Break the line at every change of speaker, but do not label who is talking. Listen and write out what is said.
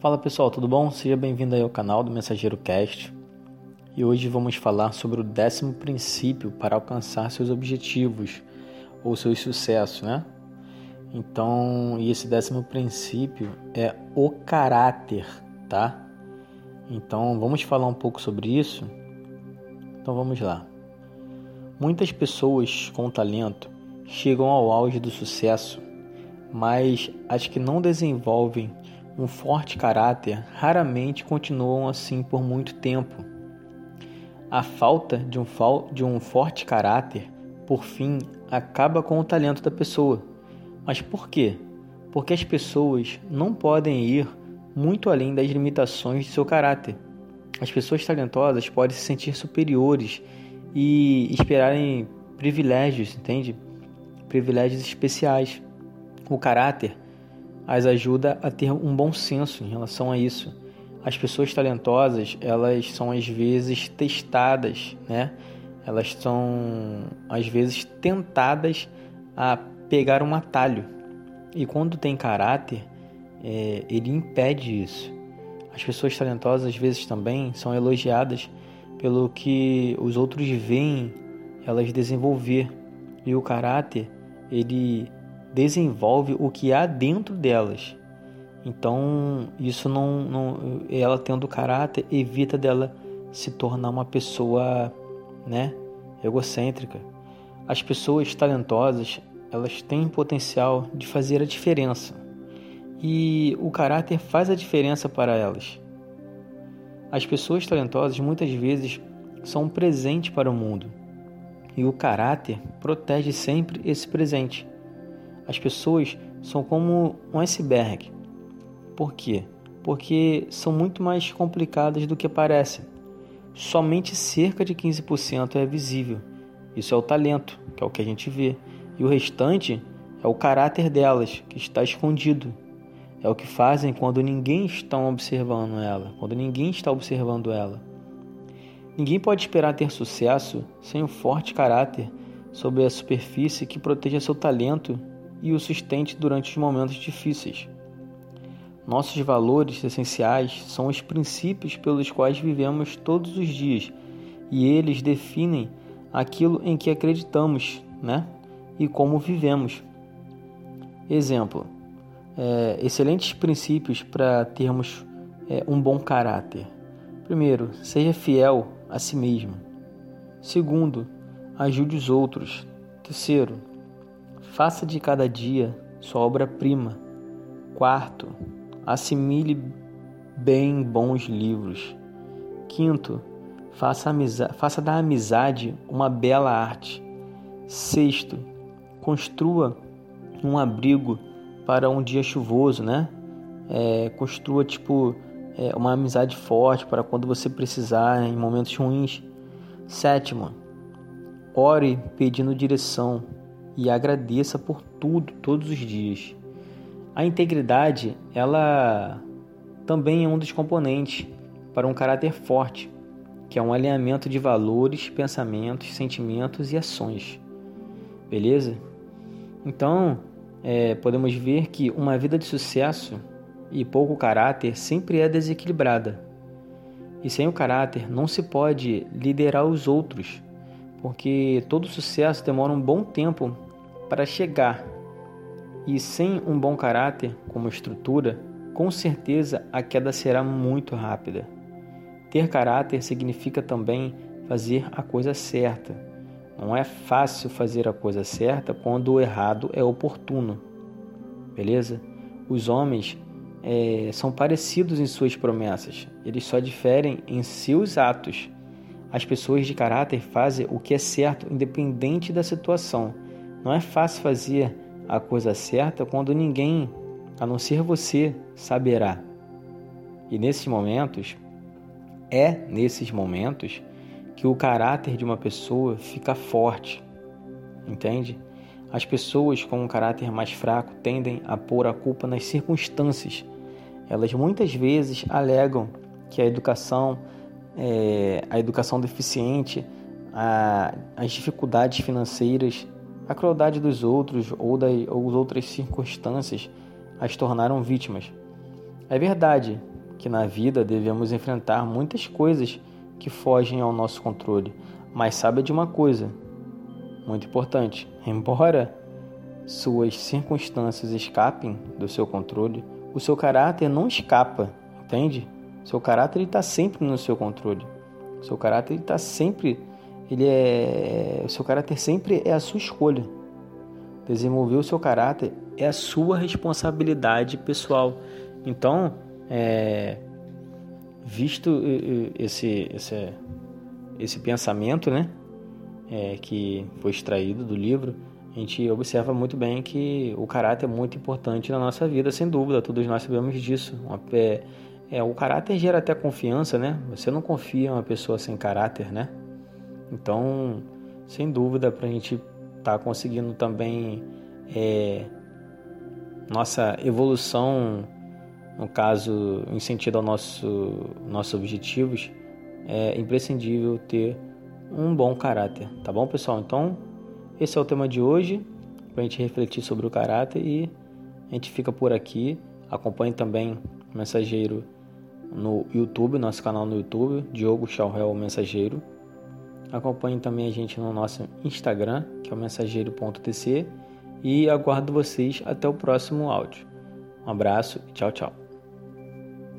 Fala pessoal, tudo bom? Seja bem-vindo aí ao canal do Mensageiro Cast. E hoje vamos falar sobre o décimo princípio para alcançar seus objetivos ou seus sucessos, né? Então, e esse décimo princípio é o caráter, tá? Então, vamos falar um pouco sobre isso? Então, vamos lá. Muitas pessoas com talento chegam ao auge do sucesso, mas as que não desenvolvem um forte caráter raramente continuam assim por muito tempo. A falta de um, de um forte caráter, por fim, acaba com o talento da pessoa. Mas por quê? Porque as pessoas não podem ir muito além das limitações de seu caráter. As pessoas talentosas podem se sentir superiores e esperarem privilégios, entende? Privilégios especiais. O caráter as ajuda a ter um bom senso em relação a isso. As pessoas talentosas, elas são às vezes testadas, né? Elas são às vezes tentadas a pegar um atalho. E quando tem caráter, é, ele impede isso. As pessoas talentosas às vezes também são elogiadas pelo que os outros veem elas desenvolver. E o caráter, ele desenvolve o que há dentro delas. Então, isso não, não ela tendo caráter evita dela se tornar uma pessoa, né, egocêntrica. As pessoas talentosas, elas têm potencial de fazer a diferença. E o caráter faz a diferença para elas. As pessoas talentosas muitas vezes são um presente para o mundo. E o caráter protege sempre esse presente. As pessoas são como um iceberg. Por quê? Porque são muito mais complicadas do que parecem. Somente cerca de 15% é visível. Isso é o talento, que é o que a gente vê. E o restante é o caráter delas, que está escondido. É o que fazem quando ninguém está observando ela, quando ninguém está observando ela. Ninguém pode esperar ter sucesso sem um forte caráter sobre a superfície que proteja seu talento e o sustente durante os momentos difíceis. Nossos valores essenciais são os princípios pelos quais vivemos todos os dias e eles definem aquilo em que acreditamos, né? E como vivemos. Exemplo: é, excelentes princípios para termos é, um bom caráter. Primeiro, seja fiel a si mesmo. Segundo, ajude os outros. Terceiro, Faça de cada dia sua obra-prima. Quarto, assimile bem bons livros. Quinto, faça, faça da amizade uma bela arte. Sexto, construa um abrigo para um dia chuvoso, né? É, construa tipo é, uma amizade forte para quando você precisar em momentos ruins. Sétimo, ore pedindo direção e agradeça por tudo todos os dias. A integridade, ela também é um dos componentes para um caráter forte, que é um alinhamento de valores, pensamentos, sentimentos e ações. Beleza? Então, é, podemos ver que uma vida de sucesso e pouco caráter sempre é desequilibrada. E sem o caráter não se pode liderar os outros porque todo sucesso demora um bom tempo para chegar. E sem um bom caráter como estrutura, com certeza a queda será muito rápida. Ter caráter significa também fazer a coisa certa. Não é fácil fazer a coisa certa quando o errado é oportuno. Beleza? Os homens é, são parecidos em suas promessas, eles só diferem em seus atos. As pessoas de caráter fazem o que é certo, independente da situação. Não é fácil fazer a coisa certa quando ninguém, a não ser você, saberá. E nesses momentos, é nesses momentos que o caráter de uma pessoa fica forte. Entende? As pessoas com um caráter mais fraco tendem a pôr a culpa nas circunstâncias. Elas muitas vezes alegam que a educação é, a educação deficiente, a, as dificuldades financeiras, a crueldade dos outros ou, da, ou outras circunstâncias as tornaram vítimas. É verdade que na vida devemos enfrentar muitas coisas que fogem ao nosso controle, mas saiba de uma coisa muito importante: embora suas circunstâncias escapem do seu controle, o seu caráter não escapa, entende? Seu caráter está sempre no seu controle. Seu caráter está sempre, ele é, o seu caráter sempre é a sua escolha. Desenvolver o seu caráter é a sua responsabilidade pessoal. Então, é, visto esse, esse, esse pensamento, né, é, que foi extraído do livro, a gente observa muito bem que o caráter é muito importante na nossa vida, sem dúvida, todos nós sabemos disso. É, é, o caráter gera até confiança, né? Você não confia em uma pessoa sem caráter, né? Então, sem dúvida, para a gente estar tá conseguindo também é, nossa evolução, no caso, em sentido ao nosso nossos objetivos, é imprescindível ter um bom caráter, tá bom, pessoal? Então, esse é o tema de hoje, para a gente refletir sobre o caráter e a gente fica por aqui. Acompanhe também o Mensageiro no YouTube, nosso canal no YouTube, Diogo Chauhel Mensageiro. Acompanhe também a gente no nosso Instagram, que é o mensageiro.tc. E aguardo vocês até o próximo áudio. Um abraço e tchau, tchau.